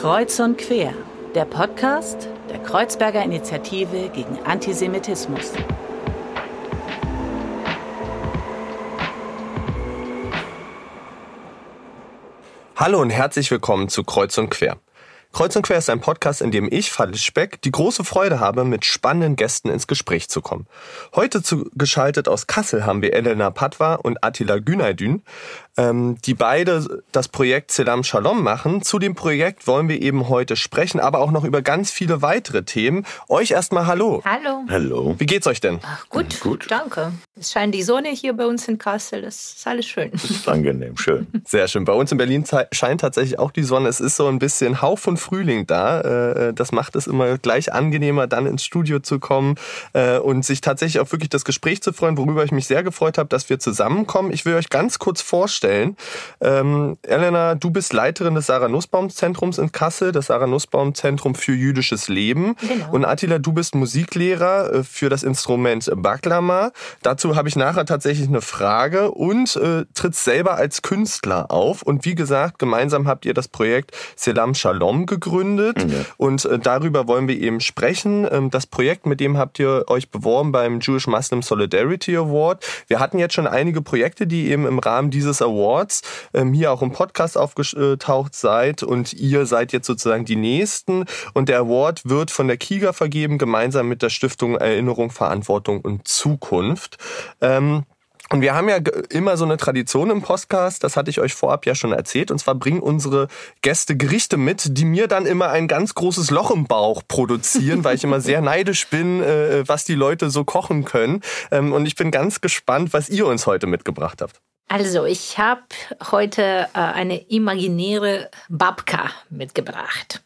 Kreuz und Quer, der Podcast der Kreuzberger Initiative gegen Antisemitismus. Hallo und herzlich willkommen zu Kreuz und Quer. Kreuz und Quer ist ein Podcast, in dem ich, Falle Speck, die große Freude habe, mit spannenden Gästen ins Gespräch zu kommen. Heute zugeschaltet aus Kassel haben wir Elena Patwa und Attila Günaydün ähm, die beide das Projekt Selam Shalom machen. Zu dem Projekt wollen wir eben heute sprechen, aber auch noch über ganz viele weitere Themen. Euch erstmal Hallo. Hallo. Hallo. Wie geht's euch denn? Ach, gut, gut, danke. Es scheint die Sonne hier bei uns in Kassel. Das ist alles schön. Das ist angenehm, schön. Sehr schön. Bei uns in Berlin scheint tatsächlich auch die Sonne. Es ist so ein bisschen Hauch von Frühling da. Äh, das macht es immer gleich angenehmer, dann ins Studio zu kommen äh, und sich tatsächlich auch wirklich das Gespräch zu freuen, worüber ich mich sehr gefreut habe, dass wir zusammenkommen. Ich will euch ganz kurz vorstellen, vorstellen. Ähm, Elena, du bist Leiterin des Sarah Nussbaum Zentrums in Kassel, das Sarah Nussbaum Zentrum für jüdisches Leben. Genau. Und Attila, du bist Musiklehrer äh, für das Instrument Baklama. Dazu habe ich nachher tatsächlich eine Frage und äh, trittst selber als Künstler auf. Und wie gesagt, gemeinsam habt ihr das Projekt Selam Shalom gegründet. Ja. Und äh, darüber wollen wir eben sprechen. Ähm, das Projekt, mit dem habt ihr euch beworben beim Jewish Muslim Solidarity Award. Wir hatten jetzt schon einige Projekte, die eben im Rahmen dieses Awards Awards ähm, hier auch im Podcast aufgetaucht seid und ihr seid jetzt sozusagen die Nächsten und der Award wird von der KIGA vergeben, gemeinsam mit der Stiftung Erinnerung, Verantwortung und Zukunft. Ähm, und wir haben ja immer so eine Tradition im Podcast, das hatte ich euch vorab ja schon erzählt, und zwar bringen unsere Gäste Gerichte mit, die mir dann immer ein ganz großes Loch im Bauch produzieren, weil ich immer sehr neidisch bin, äh, was die Leute so kochen können. Ähm, und ich bin ganz gespannt, was ihr uns heute mitgebracht habt. Also, ich habe heute äh, eine imaginäre Babka mitgebracht.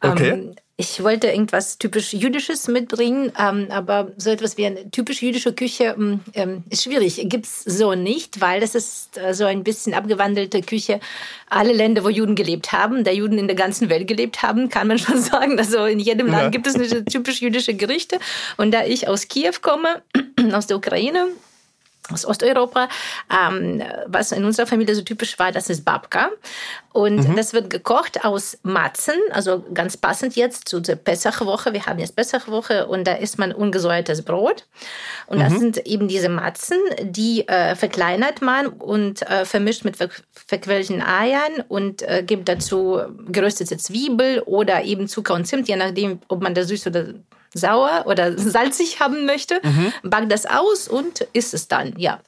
Okay. Ähm, ich wollte irgendwas typisch Jüdisches mitbringen, ähm, aber so etwas wie eine typisch jüdische Küche ähm, ähm ist schwierig. Gibt's so nicht, weil das ist äh, so ein bisschen abgewandelte Küche. Alle Länder, wo Juden gelebt haben, der Juden in der ganzen Welt gelebt haben, kann man schon sagen. Also in jedem Land ja. gibt es eine typisch jüdische Gerichte. Und da ich aus Kiew komme, aus der Ukraine, aus Osteuropa. Ähm, was in unserer Familie so typisch war, das ist Babka. Und mhm. das wird gekocht aus Matzen, also ganz passend jetzt zu der Pessachwoche. Wir haben jetzt Pessachwoche und da isst man ungesäuertes Brot. Und mhm. das sind eben diese Matzen, die äh, verkleinert man und äh, vermischt mit ver verquellten Eiern und äh, gibt dazu geröstete Zwiebel oder eben Zucker und Zimt, je nachdem, ob man da süß oder sauer oder salzig haben möchte, mhm. backt das aus und isst es dann, ja.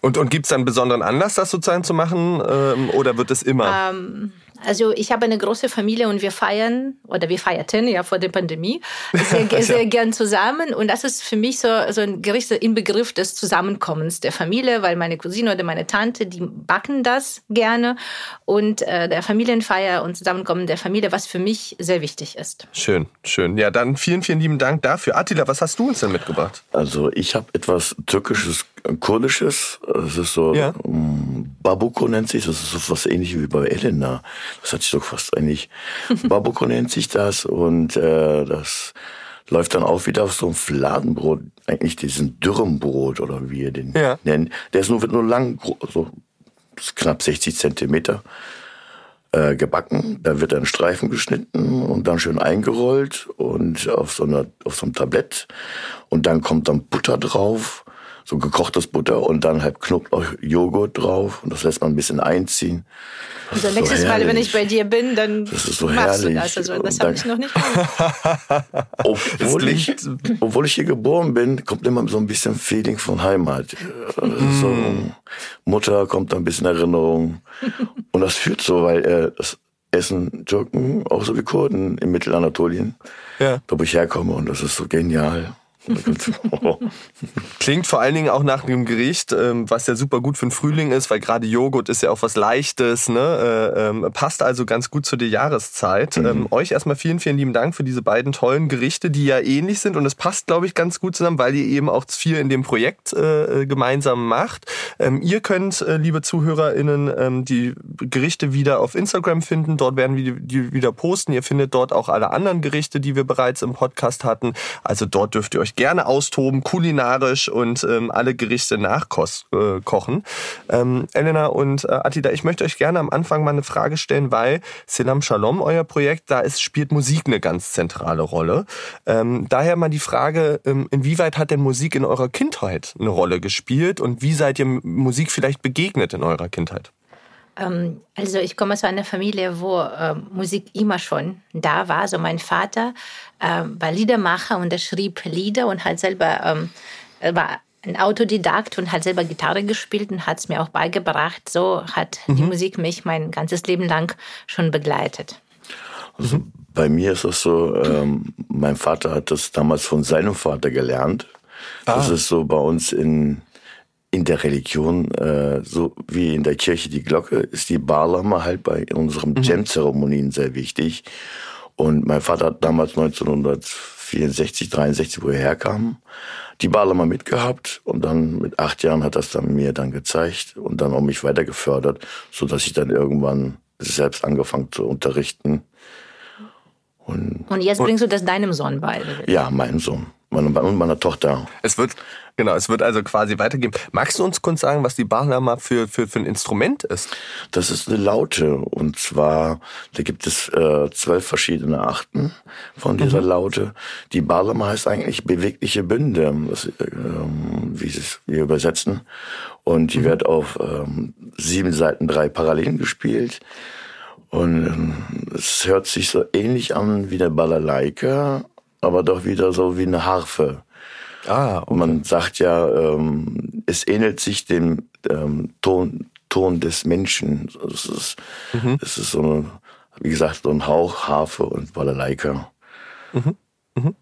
Und, und gibt es dann einen besonderen Anlass, das sozusagen zu machen ähm, oder wird es immer? Ähm, also ich habe eine große Familie und wir feiern oder wir feierten ja vor der Pandemie sehr, sehr gern zusammen und das ist für mich so, so ein Gericht im Begriff des Zusammenkommens der Familie, weil meine Cousine oder meine Tante, die backen das gerne und äh, der Familienfeier und Zusammenkommen der Familie, was für mich sehr wichtig ist. Schön, schön. Ja, dann vielen, vielen lieben Dank dafür. Attila, was hast du uns denn mitgebracht? Also ich habe etwas türkisches, kurdisches. Das ist so ja. Mm, Babuko nennt sich. Das ist so was ähnliches wie bei Elena. Das hat sich doch fast eigentlich. Babuko nennt sich das und äh, das läuft dann auch wieder auf so ein Fladenbrot, eigentlich diesen Dürrenbrot oder wie ihr den ja. nennt. Der ist nur, wird nur lang, so knapp 60 Zentimeter äh, gebacken. Da wird dann Streifen geschnitten und dann schön eingerollt und auf so, einer, auf so einem Tablett. Und dann kommt dann Butter drauf so gekochtes Butter und dann halt Knoblauch-Joghurt drauf und das lässt man ein bisschen einziehen. Das also nächstes so Mal, wenn ich bei dir bin, dann das ist so machst herrlich. du das. Also das habe ich noch nicht obwohl, ich, obwohl ich hier geboren bin, kommt immer so ein bisschen Feeling von Heimat. Mm. So Mutter kommt da ein bisschen Erinnerung. und das führt so, weil äh, das essen Türken auch so wie Kurden in Mittelanatolien. Ja. Da wo ich herkomme und das ist so genial. Klingt vor allen Dingen auch nach einem Gericht, ähm, was ja super gut für den Frühling ist, weil gerade Joghurt ist ja auch was Leichtes, ne? Äh, ähm, passt also ganz gut zu der Jahreszeit. Mhm. Ähm, euch erstmal vielen, vielen lieben Dank für diese beiden tollen Gerichte, die ja ähnlich sind und es passt, glaube ich, ganz gut zusammen, weil ihr eben auch viel in dem Projekt äh, gemeinsam macht. ihr könnt, äh, liebe ZuhörerInnen, die Gerichte wieder auf Instagram finden. Dort werden wir die wieder posten. Ihr findet dort auch alle anderen Gerichte, die wir bereits im Podcast hatten. Also dort dürft ihr euch gerne austoben, kulinarisch und ähm, alle Gerichte nachkochen. Äh, ähm, Elena und äh, Attila, ich möchte euch gerne am Anfang mal eine Frage stellen, weil Selam Shalom, euer Projekt, da ist, spielt Musik eine ganz zentrale Rolle. Ähm, daher mal die Frage, ähm, inwieweit hat denn Musik in eurer Kindheit eine Rolle gespielt und wie seid ihr Musik vielleicht begegnet in eurer Kindheit? Ähm, also ich komme aus einer Familie, wo äh, Musik immer schon da war. Also mein Vater äh, war Liedermacher und er schrieb Lieder und hat selber ähm, war ein Autodidakt und hat selber Gitarre gespielt und hat es mir auch beigebracht. So hat mhm. die Musik mich mein ganzes Leben lang schon begleitet. Also bei mir ist es so, ähm, mein Vater hat das damals von seinem Vater gelernt. Ah. Das ist so bei uns in in der Religion, äh, so wie in der Kirche die Glocke, ist die Barlama halt bei unseren mhm. Jam-Zeremonien sehr wichtig. Und mein Vater hat damals 1964, 63, wo er herkam, die Barlama mitgehabt und dann mit acht Jahren hat das dann mir dann gezeigt und dann auch mich weiter gefördert, so dass ich dann irgendwann selbst angefangen zu unterrichten. Und, und jetzt bringst du das deinem Sohn bei? Ja, meinem Sohn und meiner Tochter. Es wird Genau, es wird also quasi weitergehen. Magst du uns kurz sagen, was die Bahlama für, für, für ein Instrument ist? Das ist eine Laute. Und zwar, da gibt es äh, zwölf verschiedene Arten von dieser mhm. Laute. Die Bahlama heißt eigentlich bewegliche Bünde, das, äh, wie sie es wir übersetzen. Und die mhm. wird auf ähm, sieben Seiten drei Parallelen gespielt. Und ähm, es hört sich so ähnlich an wie eine Balalaika, aber doch wieder so wie eine Harfe. Ah, okay. Man sagt ja, ähm, es ähnelt sich dem ähm, Ton, Ton des Menschen. Es ist, mhm. es ist so, eine, wie gesagt, so ein Hauch, Harfe und Balalaika. Mhm. Mhm.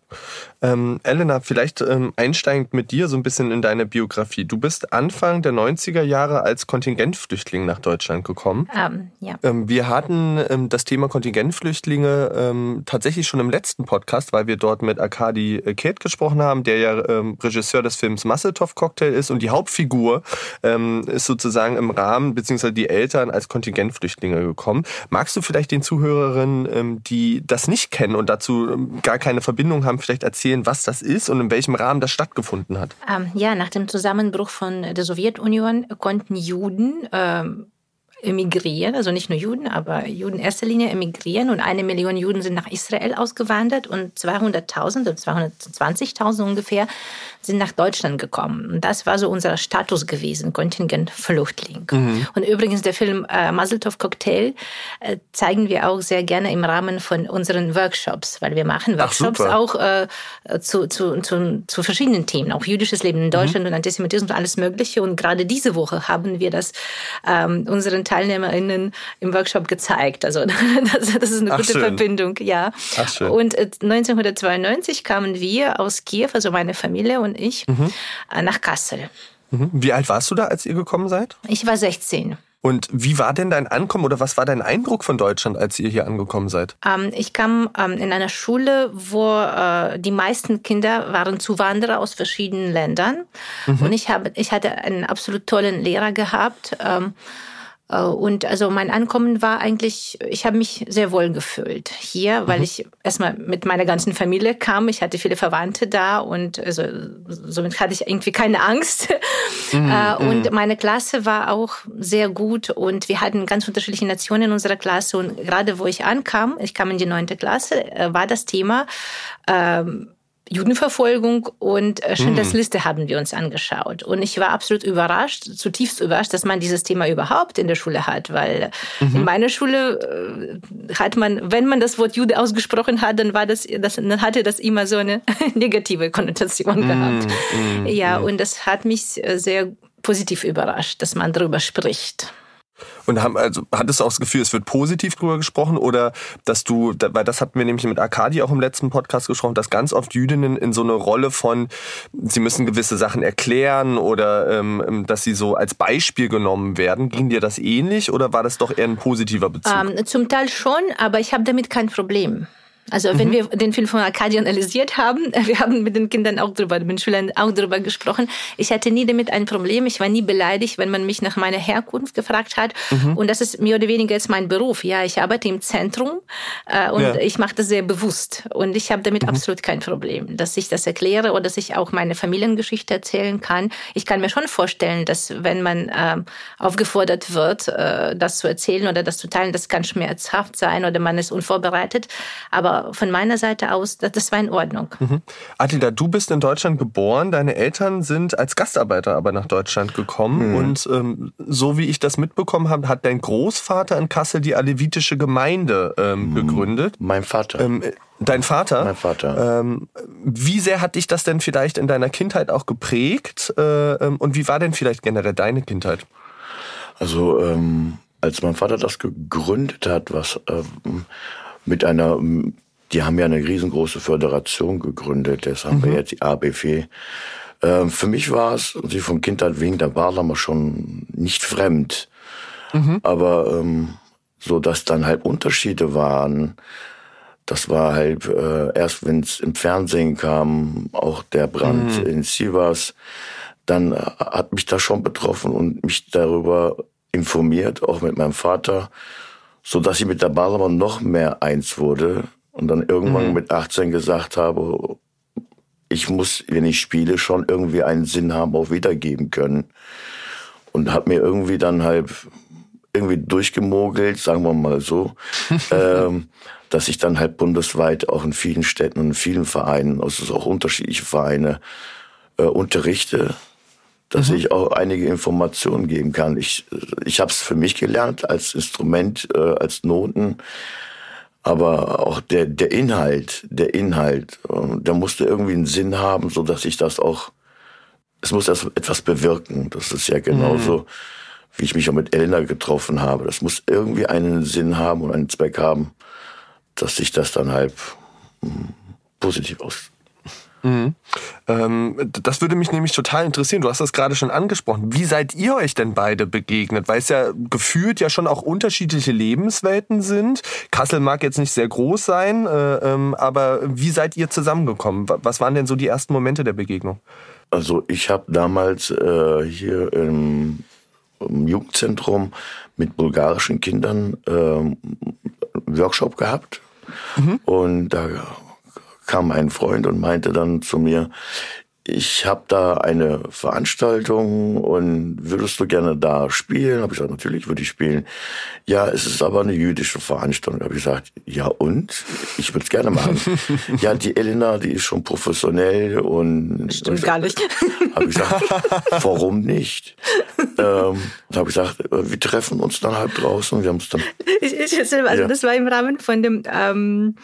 Ähm, Elena, vielleicht ähm, einsteigend mit dir so ein bisschen in deine Biografie. Du bist Anfang der 90er Jahre als Kontingentflüchtling nach Deutschland gekommen. Um, ähm, ja. Ähm, wir hatten ähm, das Thema Kontingentflüchtlinge ähm, tatsächlich schon im letzten Podcast, weil wir dort mit Arkadi äh, Kate gesprochen haben, der ja Regisseur des Films Masseltoff Cocktail ist und die Hauptfigur ist sozusagen im Rahmen, beziehungsweise die Eltern als Kontingentflüchtlinge gekommen. Magst du vielleicht den Zuhörerinnen, die das nicht kennen und dazu gar keine Verbindung haben, vielleicht erzählen, was das ist und in welchem Rahmen das stattgefunden hat? Ähm, ja, nach dem Zusammenbruch von der Sowjetunion konnten Juden ähm, emigrieren, also nicht nur Juden, aber Juden in erster Linie emigrieren und eine Million Juden sind nach Israel ausgewandert und 200.000 oder 220.000 ungefähr sind nach Deutschland gekommen. Und das war so unser Status gewesen, Kontingentflüchtling. Mhm. Und übrigens der Film äh, Mazeltov Cocktail äh, zeigen wir auch sehr gerne im Rahmen von unseren Workshops, weil wir machen Workshops Ach, auch äh, zu, zu, zu, zu verschiedenen Themen, auch jüdisches Leben in Deutschland mhm. und Antisemitismus und alles Mögliche. Und gerade diese Woche haben wir das ähm, unseren TeilnehmerInnen im Workshop gezeigt. Also das, das ist eine Ach, gute schön. Verbindung, ja. Ach, schön. Und 1992 äh, kamen wir aus Kiew, also meine Familie und ich, mhm. Äh, nach Kassel. Mhm. Wie alt warst du da, als ihr gekommen seid? Ich war 16. Und wie war denn dein Ankommen oder was war dein Eindruck von Deutschland, als ihr hier angekommen seid? Ähm, ich kam ähm, in einer Schule, wo äh, die meisten Kinder waren Zuwanderer aus verschiedenen Ländern. Mhm. Und ich, hab, ich hatte einen absolut tollen Lehrer gehabt. Ähm, äh, und also mein Ankommen war eigentlich, ich habe mich sehr wohl gefühlt hier, weil mhm. ich erstmal mit meiner ganzen Familie kam. Ich hatte viele Verwandte da und also somit hatte ich irgendwie keine Angst. Mhm. Äh, und mhm. meine Klasse war auch sehr gut und wir hatten ganz unterschiedliche Nationen in unserer Klasse. Und gerade wo ich ankam, ich kam in die neunte Klasse, äh, war das Thema ähm, Judenverfolgung und äh, Schindlers mm. Liste haben wir uns angeschaut. Und ich war absolut überrascht, zutiefst überrascht, dass man dieses Thema überhaupt in der Schule hat, weil mhm. in meiner Schule äh, hat man, wenn man das Wort Jude ausgesprochen hat, dann war das, das dann hatte das immer so eine negative Konnotation mm. gehabt. Mm. Ja, und das hat mich äh, sehr positiv überrascht, dass man darüber spricht. Und haben, also, hattest du auch das Gefühl, es wird positiv drüber gesprochen oder dass du, weil das hatten wir nämlich mit Arkadi auch im letzten Podcast gesprochen, dass ganz oft Jüdinnen in so eine Rolle von, sie müssen gewisse Sachen erklären oder ähm, dass sie so als Beispiel genommen werden. Ging dir das ähnlich oder war das doch eher ein positiver Bezug? Ähm, zum Teil schon, aber ich habe damit kein Problem. Also mhm. wenn wir den Film von Arcadia analysiert haben, wir haben mit den Kindern auch drüber, mit den Schülern auch drüber gesprochen. Ich hatte nie damit ein Problem. Ich war nie beleidigt, wenn man mich nach meiner Herkunft gefragt hat. Mhm. Und das ist mehr oder weniger jetzt mein Beruf. Ja, ich arbeite im Zentrum äh, und ja. ich mache das sehr bewusst. Und ich habe damit mhm. absolut kein Problem, dass ich das erkläre oder dass ich auch meine Familiengeschichte erzählen kann. Ich kann mir schon vorstellen, dass wenn man äh, aufgefordert wird, äh, das zu erzählen oder das zu teilen, das kann schmerzhaft sein oder man ist unvorbereitet. Aber von meiner Seite aus, das war in Ordnung. Mhm. Attila, du bist in Deutschland geboren, deine Eltern sind als Gastarbeiter aber nach Deutschland gekommen. Mhm. Und ähm, so wie ich das mitbekommen habe, hat dein Großvater in Kassel die alevitische Gemeinde ähm, mhm. gegründet. Mein Vater. Ähm, Dein Vater? Mein Vater. Ähm, wie sehr hat dich das denn vielleicht in deiner Kindheit auch geprägt? Äh, ähm, und wie war denn vielleicht generell deine Kindheit? Also ähm, als mein Vater das gegründet hat, was ähm, mit einer die haben ja eine riesengroße Föderation gegründet, das haben mhm. wir jetzt die ABW. Ähm, für mich war es, sie von Kindheit wegen der Barlamer schon nicht fremd. Mhm. Aber ähm, so, dass dann halt Unterschiede waren, das war halt äh, erst, wenn es im Fernsehen kam, auch der Brand mhm. in Sivas, dann äh, hat mich das schon betroffen und mich darüber informiert, auch mit meinem Vater, so dass ich mit der Barlamer noch mehr eins wurde und dann irgendwann mhm. mit 18 gesagt habe, ich muss, wenn ich spiele, schon irgendwie einen Sinn haben, auch wiedergeben können. Und habe mir irgendwie dann halt irgendwie durchgemogelt, sagen wir mal so, ähm, dass ich dann halt bundesweit auch in vielen Städten und in vielen Vereinen, also auch unterschiedliche Vereine, äh, unterrichte, dass mhm. ich auch einige Informationen geben kann. Ich, ich habe es für mich gelernt als Instrument, äh, als Noten aber auch der, der Inhalt, der Inhalt, äh, der musste irgendwie einen Sinn haben, so dass ich das auch, es muss erst etwas bewirken. Das ist ja genauso, mhm. wie ich mich auch mit Elena getroffen habe. Das muss irgendwie einen Sinn haben und einen Zweck haben, dass sich das dann halt positiv aus, Mhm. Ähm, das würde mich nämlich total interessieren. Du hast das gerade schon angesprochen. Wie seid ihr euch denn beide begegnet? Weil es ja gefühlt ja schon auch unterschiedliche Lebenswelten sind. Kassel mag jetzt nicht sehr groß sein, äh, ähm, aber wie seid ihr zusammengekommen? Was waren denn so die ersten Momente der Begegnung? Also ich habe damals äh, hier im, im, Jugendzentrum mit bulgarischen Kindern äh, Workshop gehabt. Mhm. Und da kam ein Freund und meinte dann zu mir, ich habe da eine Veranstaltung und würdest du gerne da spielen? Habe ich gesagt, natürlich würde ich spielen. Ja, es ist aber eine jüdische Veranstaltung. Habe ich gesagt, ja und? Ich würde es gerne machen. ja, die Elena, die ist schon professionell und stimmt gar nicht. Habe ich gesagt, warum nicht? ähm, habe ich gesagt, wir treffen uns dann halb draußen. Wir haben es dann. Ich, ich, also ja. das war im Rahmen von dem ähm,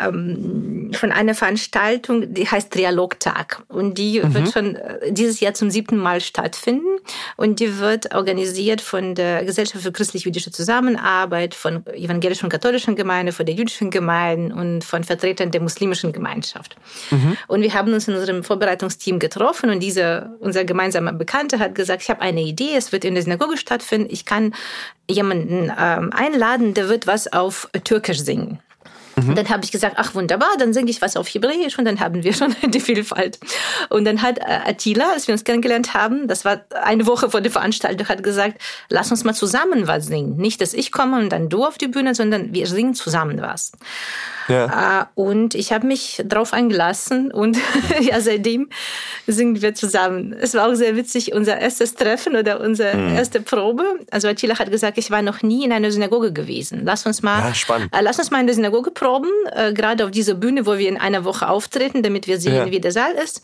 ähm, von einer Veranstaltung, die heißt Dialogtag. Und die mhm. wird schon äh, dieses Jahr zum siebten Mal stattfinden. Und die wird organisiert von der Gesellschaft für christlich-jüdische Zusammenarbeit, von evangelischen und katholischen Gemeinden, von der jüdischen Gemeinde und von Vertretern der muslimischen Gemeinschaft. Mhm. Und wir haben uns in unserem Vorbereitungsteam getroffen und dieser, unser gemeinsamer Bekannter hat gesagt, ich habe eine Idee, es wird in der Synagoge stattfinden, ich kann jemanden ähm, einladen, der wird was auf Türkisch singen. Mhm. Dann habe ich gesagt, ach wunderbar, dann singe ich was auf Hebräisch und dann haben wir schon die Vielfalt. Und dann hat äh, Attila, als wir uns kennengelernt haben, das war eine Woche vor der Veranstaltung, hat gesagt, lass uns mal zusammen was singen. Nicht, dass ich komme und dann du auf die Bühne, sondern wir singen zusammen was. Ja. Äh, und ich habe mich drauf eingelassen und ja, seitdem singen wir zusammen. Es war auch sehr witzig, unser erstes Treffen oder unsere mhm. erste Probe. Also Attila hat gesagt, ich war noch nie in einer Synagoge gewesen. Lass uns mal, ja. Äh, lass uns mal in der Synagoge proben, äh, gerade auf dieser Bühne, wo wir in einer Woche auftreten, damit wir sehen, ja. wie der Saal ist.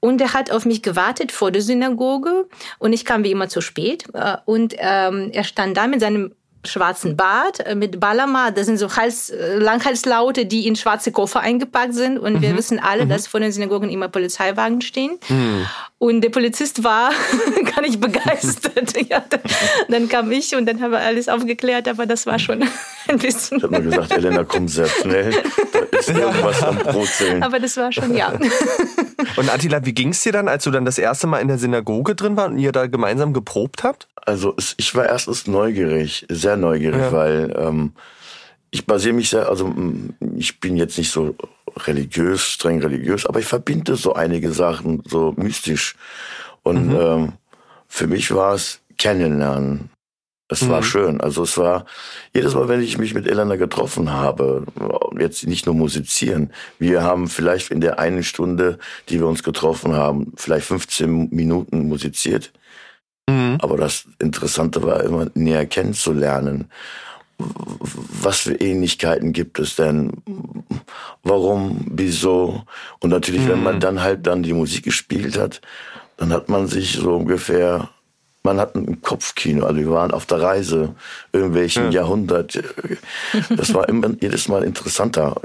Und er hat auf mich gewartet vor der Synagoge und ich kam wie immer zu spät. Äh, und ähm, er stand da mit seinem schwarzen Bart äh, mit Balama. Das sind so Hals, äh, Langhalslaute, die in schwarze Koffer eingepackt sind. Und mhm. wir wissen alle, mhm. dass vor den Synagogen immer Polizeiwagen stehen. Mhm. Und der Polizist war gar nicht begeistert. ja, dann kam ich und dann haben wir alles aufgeklärt, aber das war schon ein bisschen. Ich habe mir gesagt, Elena, komm sehr schnell. Da ist irgendwas am Brotzählen. Aber das war schon, ja. Und Attila, wie ging es dir dann, als du dann das erste Mal in der Synagoge drin war und ihr da gemeinsam geprobt habt? Also ich war erstens neugierig, sehr neugierig, ja. weil ähm, ich basiere mich sehr, also ich bin jetzt nicht so religiös, streng religiös, aber ich verbinde so einige Sachen so mystisch. Und mhm. ähm, für mich war es Kennenlernen. Es mhm. war schön. Also es war jedes Mal, wenn ich mich mit Elena getroffen habe, jetzt nicht nur musizieren. Wir haben vielleicht in der einen Stunde, die wir uns getroffen haben, vielleicht 15 Minuten musiziert. Mhm. Aber das Interessante war immer näher kennenzulernen. Was für Ähnlichkeiten gibt es denn? Warum? Wieso? Und natürlich, mhm. wenn man mhm. dann halt dann die Musik gespielt hat, dann hat man sich so ungefähr man hat ein Kopfkino, also wir waren auf der Reise irgendwelchen ja. Jahrhundert. Das war immer jedes Mal interessanter.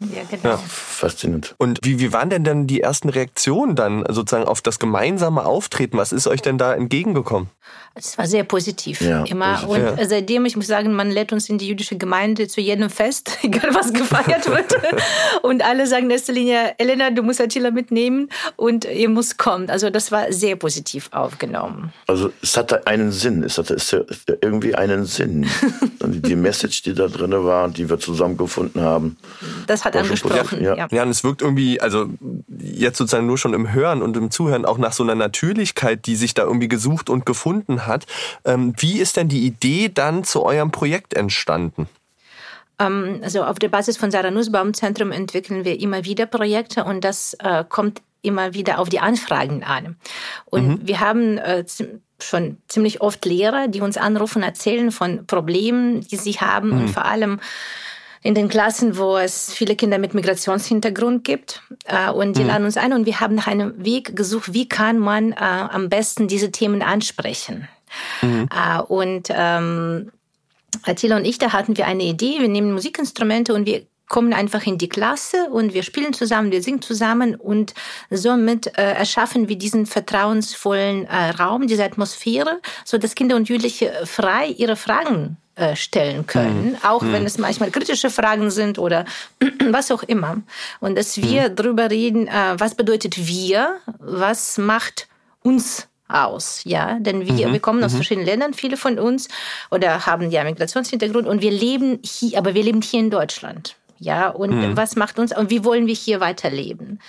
Ja, genau. Ja. Faszinierend. Und wie, wie waren denn dann die ersten Reaktionen dann sozusagen auf das gemeinsame Auftreten? Was ist euch denn da entgegengekommen? Es war sehr positiv, ja, immer. Positiv. Und ja. seitdem, ich muss sagen, man lädt uns in die jüdische Gemeinde zu jedem Fest, egal was gefeiert wird. und alle sagen in erster Linie, Elena, du musst Attila mitnehmen und ihr muss kommen. Also das war sehr positiv aufgenommen. Also es hatte einen Sinn, es hatte, es hatte irgendwie einen Sinn. die Message, die da drin war, die wir zusammengefunden haben. Das hat angesprochen, ja. ja. Ja, und es wirkt irgendwie, also jetzt sozusagen nur schon im Hören und im Zuhören auch nach so einer Natürlichkeit, die sich da irgendwie gesucht und gefunden hat. Ähm, wie ist denn die Idee dann zu eurem Projekt entstanden? Ähm, also auf der Basis von Sarah Nussbaum Zentrum entwickeln wir immer wieder Projekte und das äh, kommt immer wieder auf die Anfragen an. Und mhm. wir haben äh, schon ziemlich oft Lehrer, die uns anrufen, erzählen von Problemen, die sie haben mhm. und vor allem in den Klassen, wo es viele Kinder mit Migrationshintergrund gibt. Äh, und die mhm. laden uns ein und wir haben nach einem Weg gesucht, wie kann man äh, am besten diese Themen ansprechen. Mhm. Äh, und ähm, Attila und ich, da hatten wir eine Idee. Wir nehmen Musikinstrumente und wir kommen einfach in die Klasse und wir spielen zusammen, wir singen zusammen und somit äh, erschaffen wir diesen vertrauensvollen äh, Raum, diese Atmosphäre, so dass Kinder und Jugendliche frei ihre Fragen äh, stellen können, mhm. auch mhm. wenn es manchmal kritische Fragen sind oder was auch immer. Und dass wir mhm. darüber reden, äh, was bedeutet wir, was macht uns aus, ja, denn wir, mhm. wir kommen aus mhm. verschiedenen Ländern, viele von uns, oder haben ja Migrationshintergrund und wir leben hier, aber wir leben hier in Deutschland, ja, und mhm. was macht uns und wie wollen wir hier weiterleben?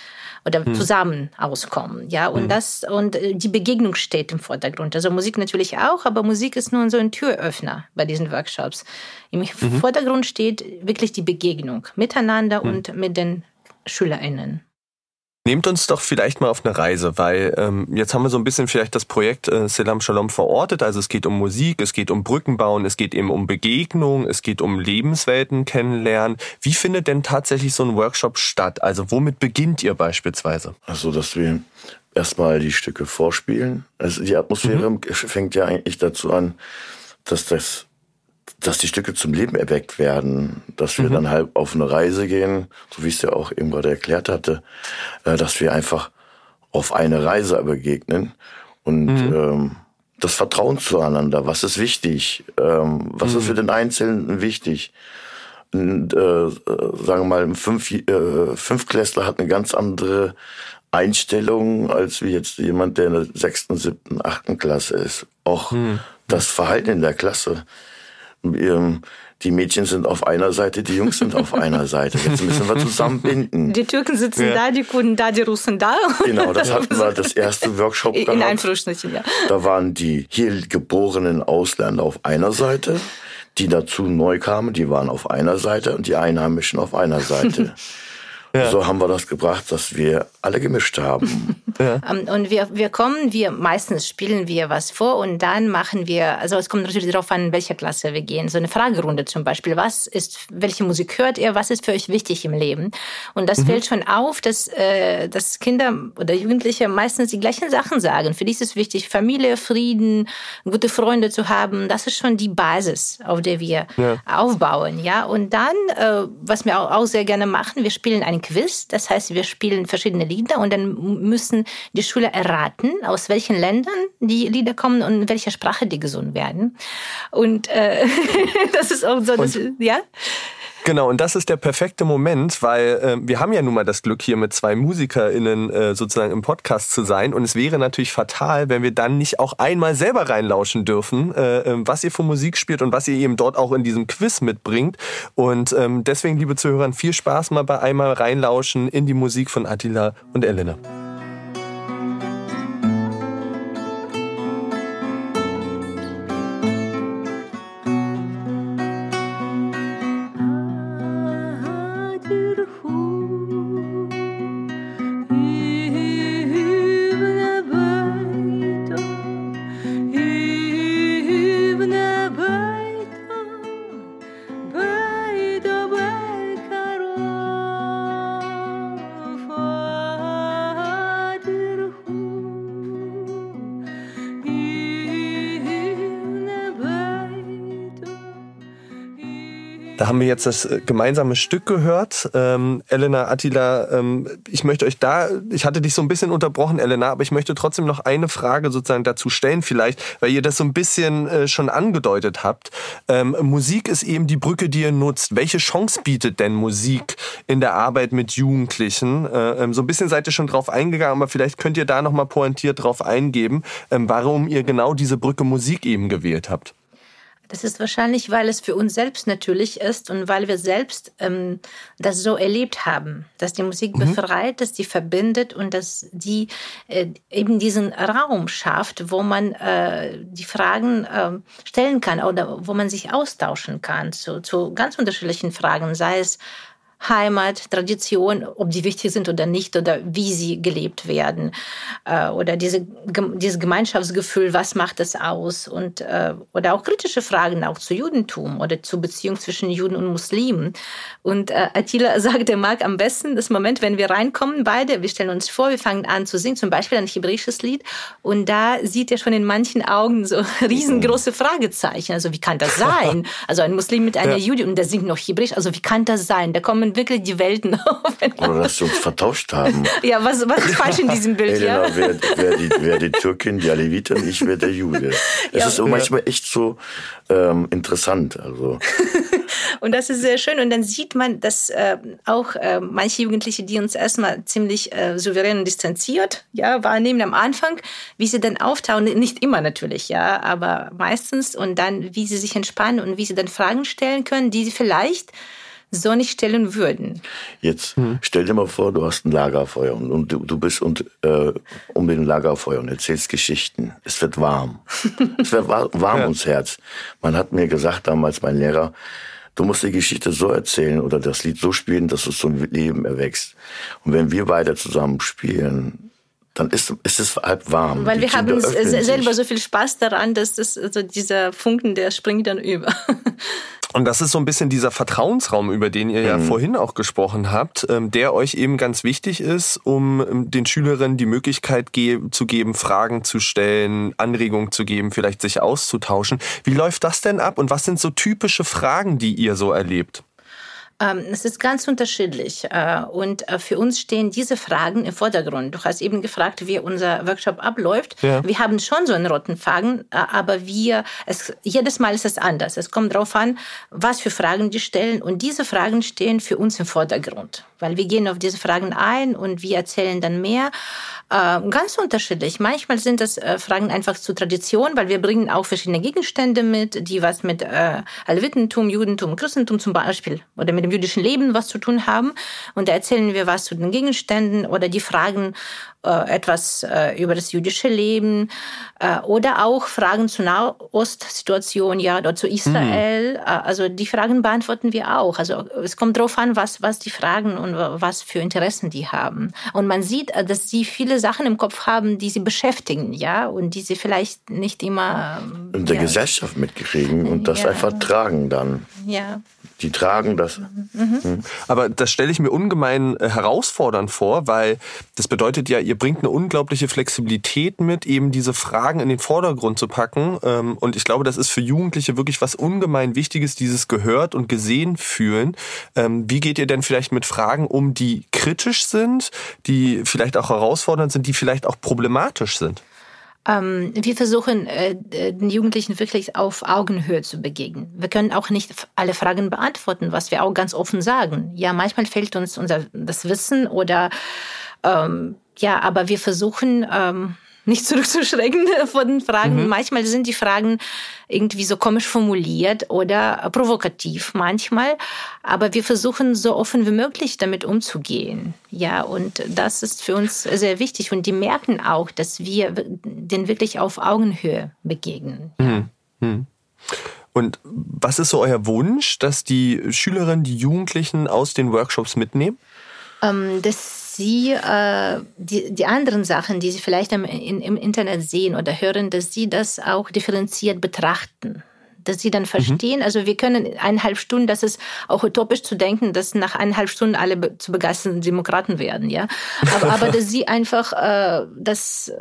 Oder hm. zusammen auskommen. Ja, und hm. das und äh, die Begegnung steht im Vordergrund. Also Musik natürlich auch, aber Musik ist nur so ein Türöffner bei diesen Workshops. Im mhm. Vordergrund steht wirklich die Begegnung miteinander hm. und mit den SchülerInnen. Nehmt uns doch vielleicht mal auf eine Reise, weil ähm, jetzt haben wir so ein bisschen vielleicht das Projekt äh, Selam Shalom verortet. Also es geht um Musik, es geht um Brückenbauen, es geht eben um Begegnung, es geht um Lebenswelten kennenlernen. Wie findet denn tatsächlich so ein Workshop statt? Also womit beginnt ihr beispielsweise? Also, dass wir erstmal die Stücke vorspielen. Also die Atmosphäre mhm. fängt ja eigentlich dazu an, dass das dass die Stücke zum Leben erweckt werden, dass wir mhm. dann halt auf eine Reise gehen, so wie es ja auch eben gerade erklärt hatte, äh, dass wir einfach auf eine Reise begegnen und mhm. ähm, das Vertrauen zueinander, was ist wichtig, ähm, was mhm. ist für den Einzelnen wichtig. Und, äh, sagen wir mal, ein Fünf, äh, Fünfklässler hat eine ganz andere Einstellung als wie jetzt jemand, der in der sechsten, siebten, achten Klasse ist. Auch mhm. das Verhalten in der Klasse die Mädchen sind auf einer Seite, die Jungs sind auf einer Seite. Jetzt müssen wir zusammenbinden. Die Türken sitzen ja. da, die Kurden da, die Russen da. Genau, das hatten wir das erste Workshop gehabt. In Einflussschnittchen, ja. Da waren die hier geborenen Ausländer auf einer Seite, die dazu neu kamen, die waren auf einer Seite und die Einheimischen auf einer Seite. Ja. So haben wir das gebracht, dass wir alle gemischt haben. Ja. Ähm, und wir, wir kommen, wir meistens spielen wir was vor und dann machen wir, also es kommt natürlich darauf an, in welcher Klasse wir gehen. So eine Fragerunde zum Beispiel. Was ist, welche Musik hört ihr? Was ist für euch wichtig im Leben? Und das mhm. fällt schon auf, dass, äh, dass Kinder oder Jugendliche meistens die gleichen Sachen sagen. Für die ist es wichtig, Familie, Frieden, gute Freunde zu haben. Das ist schon die Basis, auf der wir ja. aufbauen. Ja, und dann, äh, was wir auch, auch sehr gerne machen, wir spielen einen Quiz. Das heißt, wir spielen verschiedene Lieder und dann müssen die Schüler erraten, aus welchen Ländern die Lieder kommen und in welcher Sprache die gesungen werden. Und äh, das ist auch so, das, ja. Genau, und das ist der perfekte Moment, weil äh, wir haben ja nun mal das Glück, hier mit zwei MusikerInnen äh, sozusagen im Podcast zu sein. Und es wäre natürlich fatal, wenn wir dann nicht auch einmal selber reinlauschen dürfen, äh, ähm, was ihr für Musik spielt und was ihr eben dort auch in diesem Quiz mitbringt. Und ähm, deswegen, liebe Zuhörer, viel Spaß mal bei einmal reinlauschen in die Musik von Attila und Elena. Haben wir jetzt das äh, gemeinsame Stück gehört. Ähm, Elena, Attila, ähm, ich möchte euch da, ich hatte dich so ein bisschen unterbrochen, Elena, aber ich möchte trotzdem noch eine Frage sozusagen dazu stellen, vielleicht, weil ihr das so ein bisschen äh, schon angedeutet habt. Ähm, Musik ist eben die Brücke, die ihr nutzt. Welche Chance bietet denn Musik in der Arbeit mit Jugendlichen? Äh, ähm, so ein bisschen seid ihr schon drauf eingegangen, aber vielleicht könnt ihr da nochmal pointiert drauf eingeben, ähm, warum ihr genau diese Brücke Musik eben gewählt habt. Das ist wahrscheinlich, weil es für uns selbst natürlich ist und weil wir selbst ähm, das so erlebt haben, dass die Musik mhm. befreit, dass die verbindet und dass die äh, eben diesen Raum schafft, wo man äh, die Fragen äh, stellen kann oder wo man sich austauschen kann zu, zu ganz unterschiedlichen Fragen, sei es Heimat, Tradition, ob die wichtig sind oder nicht oder wie sie gelebt werden äh, oder diese, dieses Gemeinschaftsgefühl, was macht das aus und äh, oder auch kritische Fragen auch zu Judentum oder zur Beziehung zwischen Juden und Muslimen. Und äh, Attila sagt, er mag am besten das Moment, wenn wir reinkommen, beide, wir stellen uns vor, wir fangen an zu singen, zum Beispiel ein hebräisches Lied und da sieht er schon in manchen Augen so riesengroße Fragezeichen. Also wie kann das sein? Also ein Muslim mit einer ja. Judin und der singt noch hebräisch, also wie kann das sein? Da kommen kommen wirklich die Welten aufeinander. Oder dass wir uns vertauscht haben. Ja, was, was ist falsch in diesem Bild? Elena ja? wäre wär die, wär die Türkin, die Alevitin, ich wäre der Jude. Es ja. ist manchmal echt so ähm, interessant. Also. Und das ist sehr schön. Und dann sieht man, dass äh, auch äh, manche Jugendliche, die uns erstmal ziemlich äh, souverän und distanziert ja, wahrnehmen am Anfang, wie sie dann auftauchen. Nicht immer natürlich, ja, aber meistens. Und dann, wie sie sich entspannen und wie sie dann Fragen stellen können, die sie vielleicht so nicht stellen würden. Jetzt stell dir mal vor, du hast ein Lagerfeuer und, und du, du, bist und, äh, um den Lagerfeuer und erzählst Geschichten. Es wird warm. es wird warm ja. ums Herz. Man hat mir gesagt damals, mein Lehrer, du musst die Geschichte so erzählen oder das Lied so spielen, dass es zum Leben erwächst. Und wenn wir beide zusammen spielen, dann ist, ist es halb warm. Weil die wir Kinder haben selber so viel Spaß daran, dass das, also dieser Funken, der springt dann über. Und das ist so ein bisschen dieser Vertrauensraum, über den ihr ja mhm. vorhin auch gesprochen habt, ähm, der euch eben ganz wichtig ist, um ähm, den Schülerinnen die Möglichkeit ge zu geben, Fragen zu stellen, Anregungen zu geben, vielleicht sich auszutauschen. Wie läuft das denn ab und was sind so typische Fragen, die ihr so erlebt? Ähm, es ist ganz unterschiedlich. Äh, und äh, für uns stehen diese Fragen im Vordergrund. Du hast eben gefragt, wie unser Workshop abläuft. Ja. Wir haben schon so einen roten Faden, äh, aber wir, es, jedes Mal ist es anders. Es kommt darauf an, was für Fragen die stellen. Und diese Fragen stehen für uns im Vordergrund, weil wir gehen auf diese Fragen ein und wir erzählen dann mehr. Ganz unterschiedlich. Manchmal sind das Fragen einfach zur Tradition, weil wir bringen auch verschiedene Gegenstände mit, die was mit Alvitentum, Judentum, Christentum zum Beispiel oder mit dem jüdischen Leben was zu tun haben. Und da erzählen wir was zu den Gegenständen oder die fragen äh, etwas äh, über das jüdische Leben äh, oder auch Fragen zur Nahostsituation, ja, oder zu Israel. Mhm. Also die Fragen beantworten wir auch. Also es kommt darauf an, was, was die fragen und was für Interessen die haben. Und man sieht, dass sie viele Sachen im Kopf haben, die sie beschäftigen, ja, und die sie vielleicht nicht immer in der ja, Gesellschaft mitkriegen und das ja. einfach tragen dann. Ja. Die tragen das. Mhm. Mhm. Aber das stelle ich mir ungemein herausfordernd vor, weil das bedeutet ja, ihr ihr bringt eine unglaubliche Flexibilität mit, eben diese Fragen in den Vordergrund zu packen. Ähm, und ich glaube, das ist für Jugendliche wirklich was ungemein Wichtiges, dieses gehört und gesehen fühlen. Ähm, wie geht ihr denn vielleicht mit Fragen um, die kritisch sind, die vielleicht auch herausfordernd sind, die vielleicht auch problematisch sind? Ähm, wir versuchen, äh, den Jugendlichen wirklich auf Augenhöhe zu begegnen. Wir können auch nicht alle Fragen beantworten, was wir auch ganz offen sagen. Ja, manchmal fehlt uns unser das Wissen oder ähm, ja, aber wir versuchen ähm, nicht zurückzuschrecken von den Fragen. Mhm. Manchmal sind die Fragen irgendwie so komisch formuliert oder provokativ manchmal, aber wir versuchen so offen wie möglich damit umzugehen. Ja, und das ist für uns sehr wichtig und die merken auch, dass wir den wirklich auf Augenhöhe begegnen. Mhm. Mhm. Und was ist so euer Wunsch, dass die Schülerinnen, die Jugendlichen aus den Workshops mitnehmen? Ähm, das sie äh, die, die anderen Sachen, die sie vielleicht im, in, im Internet sehen oder hören, dass sie das auch differenziert betrachten dass sie dann mhm. verstehen. Mhm. Also wir können eineinhalb Stunden, das ist auch utopisch zu denken, dass nach eineinhalb Stunden alle be zu begeisterten Demokraten werden, ja. Aber, aber dass sie einfach äh, das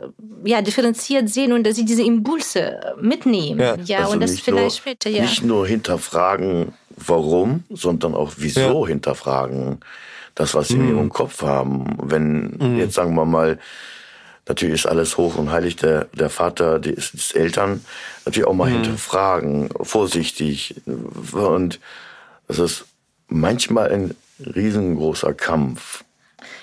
ja differenziert sehen und dass sie diese Impulse mitnehmen, ja, ja also und das vielleicht nur, später, ja. Nicht nur hinterfragen, warum, sondern auch wieso ja. hinterfragen das, was sie mhm. in ihrem Kopf haben. Wenn mhm. jetzt sagen wir mal, natürlich ist alles hoch und heilig der, der Vater, die ist Eltern, natürlich auch mal mhm. hinterfragen, vorsichtig. Und das ist manchmal ein riesengroßer Kampf.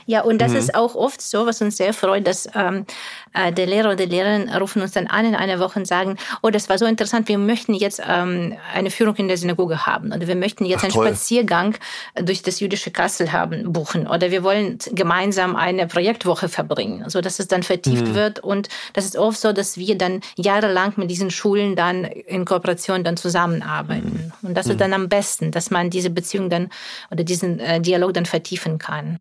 Ja, und das mhm. ist auch oft so, was uns sehr freut, dass ähm, äh, der Lehrer oder die Lehrerin rufen uns dann an in einer Woche und sagen, oh, das war so interessant, wir möchten jetzt ähm, eine Führung in der Synagoge haben oder wir möchten jetzt Ach, einen toll. Spaziergang durch das jüdische Kassel haben, buchen oder wir wollen gemeinsam eine Projektwoche verbringen, so dass es dann vertieft mhm. wird und das ist oft so, dass wir dann jahrelang mit diesen Schulen dann in Kooperation dann zusammenarbeiten mhm. und das ist mhm. dann am besten, dass man diese Beziehung dann oder diesen äh, Dialog dann vertiefen kann.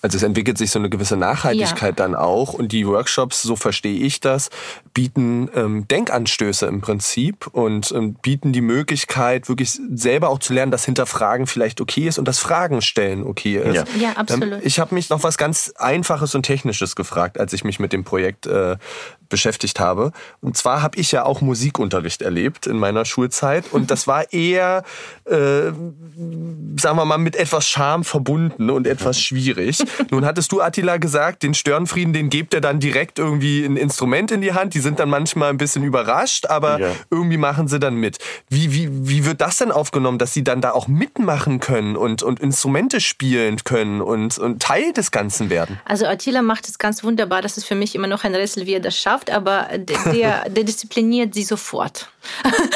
Also es entwickelt sich so eine gewisse Nachhaltigkeit ja. dann auch und die Workshops, so verstehe ich das, bieten ähm, Denkanstöße im Prinzip und ähm, bieten die Möglichkeit, wirklich selber auch zu lernen, dass Hinterfragen vielleicht okay ist und das Fragen stellen okay ist. Ja, ja absolut. Ähm, ich habe mich noch was ganz Einfaches und Technisches gefragt, als ich mich mit dem Projekt äh, beschäftigt habe. Und zwar habe ich ja auch Musikunterricht erlebt in meiner Schulzeit und das war eher, äh, sagen wir mal, mit etwas Scham verbunden und etwas schwierig. Nun hattest du, Attila, gesagt, den Störenfrieden, den gebt er dann direkt irgendwie ein Instrument in die Hand. Die sind dann manchmal ein bisschen überrascht, aber ja. irgendwie machen sie dann mit. Wie, wie, wie wird das denn aufgenommen, dass sie dann da auch mitmachen können und, und Instrumente spielen können und, und Teil des Ganzen werden? Also Attila macht es ganz wunderbar. Das ist für mich immer noch ein Rätsel, wie er das schafft, aber der, der diszipliniert sie sofort.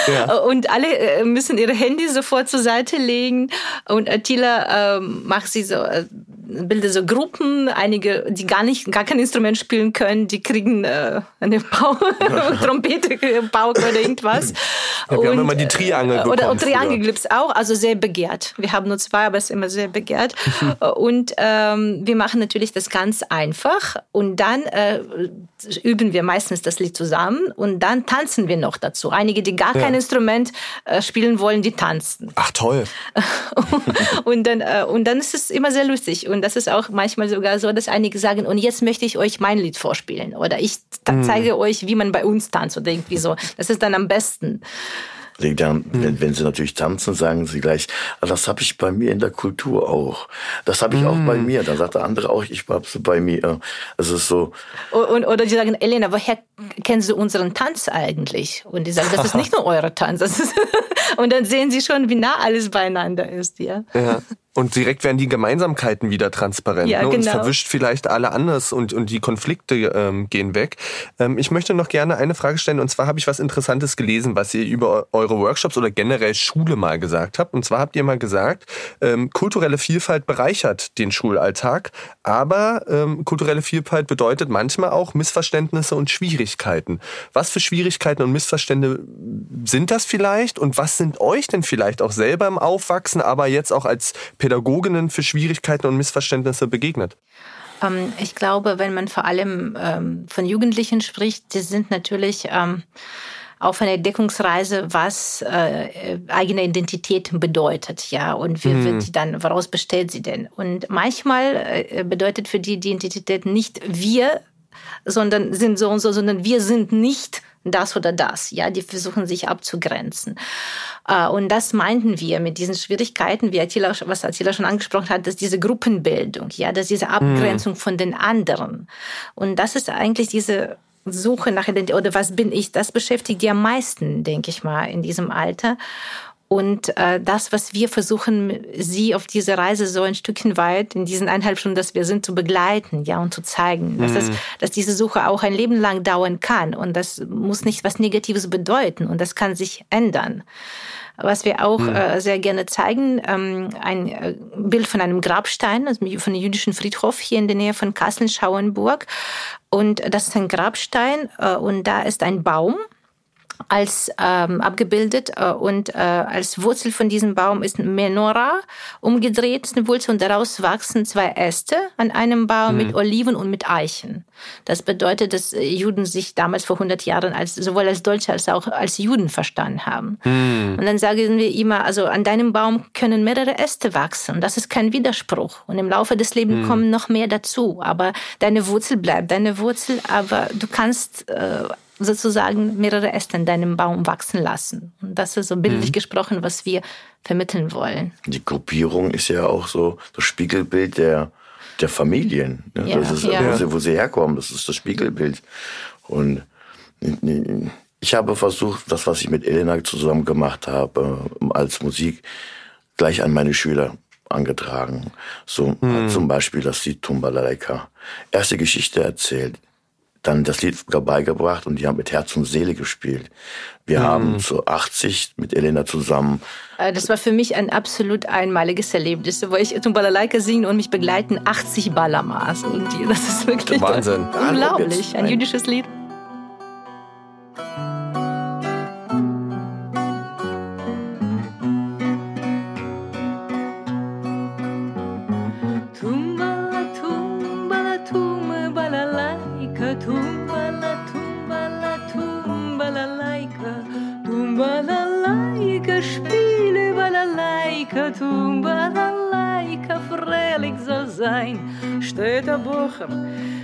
Ja. Und alle äh, müssen ihre Handys sofort zur Seite legen. Und Attila äh, macht sie so, äh, bildet so Gruppen. Einige, die gar nicht, gar kein Instrument spielen können, die kriegen äh, eine Bau Trompete, Pauke oder irgendwas. Ja, wir und, haben immer die Triangel bekommen. Oder Triangel gibt's auch, also sehr begehrt. Wir haben nur zwei, aber es ist immer sehr begehrt. und ähm, wir machen natürlich das ganz einfach. Und dann äh, üben wir meistens das Lied zusammen und dann tanzen wir noch dazu. Einige, die gar ja. kein Instrument äh, spielen wollen, die tanzen. Ach toll. und dann äh, und dann ist es immer sehr lustig und das ist auch manchmal sogar so, dass einige sagen und jetzt möchte ich euch mein Lied vorspielen oder ich mhm. zeige euch, wie man bei uns tanzt oder irgendwie so. Das ist dann am besten. Dann, mhm. wenn, wenn sie natürlich tanzen, sagen sie gleich, ah, das habe ich bei mir in der Kultur auch. Das habe ich mhm. auch bei mir. Dann sagt der andere auch, ich habe es bei mir. Es ist so. Und, oder die sagen, Elena, woher kennen Sie unseren Tanz eigentlich? Und die sagen, das ist nicht nur eure Tanz. Das ist und dann sehen sie schon, wie nah alles beieinander ist. Ja. ja. Und direkt werden die Gemeinsamkeiten wieder transparent. Ja, ne? Und genau. es verwischt vielleicht alle anders und, und die Konflikte ähm, gehen weg. Ähm, ich möchte noch gerne eine Frage stellen. Und zwar habe ich was Interessantes gelesen, was ihr über eure Workshops oder generell Schule mal gesagt habt. Und zwar habt ihr mal gesagt, ähm, kulturelle Vielfalt bereichert den Schulalltag. Aber ähm, kulturelle Vielfalt bedeutet manchmal auch Missverständnisse und Schwierigkeiten. Was für Schwierigkeiten und Missverstände sind das vielleicht? Und was sind euch denn vielleicht auch selber im Aufwachsen, aber jetzt auch als Pädagoginnen für Schwierigkeiten und Missverständnisse begegnet? Ähm, ich glaube, wenn man vor allem ähm, von Jugendlichen spricht, die sind natürlich ähm, auf einer Entdeckungsreise, was äh, eigene Identität bedeutet, ja, und wie hm. wird die dann, woraus besteht sie denn? Und manchmal äh, bedeutet für die die Identität nicht wir, sondern sind so und so, sondern wir sind nicht das oder das. Ja, die versuchen sich abzugrenzen. Äh, und das meinten wir mit diesen Schwierigkeiten, wie Attila, was Attila schon angesprochen hat, dass diese Gruppenbildung, ja, dass diese Abgrenzung mhm. von den anderen. Und das ist eigentlich diese Suche nach Identität oder was bin ich, das beschäftigt die am meisten, denke ich mal, in diesem Alter. Und äh, das, was wir versuchen, sie auf diese Reise so ein Stückchen weit in diesen eineinhalb Stunden, dass wir sind, zu begleiten, ja, und zu zeigen, dass, das, mhm. dass diese Suche auch ein Leben lang dauern kann. Und das muss nicht was Negatives bedeuten. Und das kann sich ändern. Was wir auch mhm. äh, sehr gerne zeigen, ähm, ein äh, Bild von einem Grabstein, also von einem jüdischen Friedhof hier in der Nähe von Kassel-Schauenburg. Und das ist ein Grabstein äh, und da ist ein Baum als ähm, abgebildet äh, und äh, als Wurzel von diesem Baum ist Menora umgedreht, ist eine Wurzel und daraus wachsen zwei Äste an einem Baum mhm. mit Oliven und mit Eichen. Das bedeutet, dass äh, Juden sich damals vor 100 Jahren als sowohl als Deutsche als auch als Juden verstanden haben. Mhm. Und dann sagen wir immer, also an deinem Baum können mehrere Äste wachsen. Das ist kein Widerspruch. Und im Laufe des Lebens mhm. kommen noch mehr dazu. Aber deine Wurzel bleibt deine Wurzel, aber du kannst äh, sozusagen mehrere Äste in deinem Baum wachsen lassen. Und das ist so bildlich mhm. gesprochen, was wir vermitteln wollen. Die Gruppierung ist ja auch so das Spiegelbild der, der Familien. Ne? Ja, das ist, ja. wo, sie, wo sie herkommen, das ist das Spiegelbild. Und ich habe versucht, das, was ich mit Elena zusammen gemacht habe, als Musik, gleich an meine Schüler angetragen. So mhm. zum Beispiel das Lied Tumbalalaika. Erste Geschichte erzählt dann das Lied beigebracht und die haben mit Herz und Seele gespielt. Wir mhm. haben zu 80 mit Elena zusammen. Äh, das war für mich ein absolut einmaliges Erlebnis, wo ich Tumbalalaika singe und mich begleiten 80 Balamas. Und das ist wirklich Wahnsinn. unglaublich. Ein jüdisches Lied. Bucher,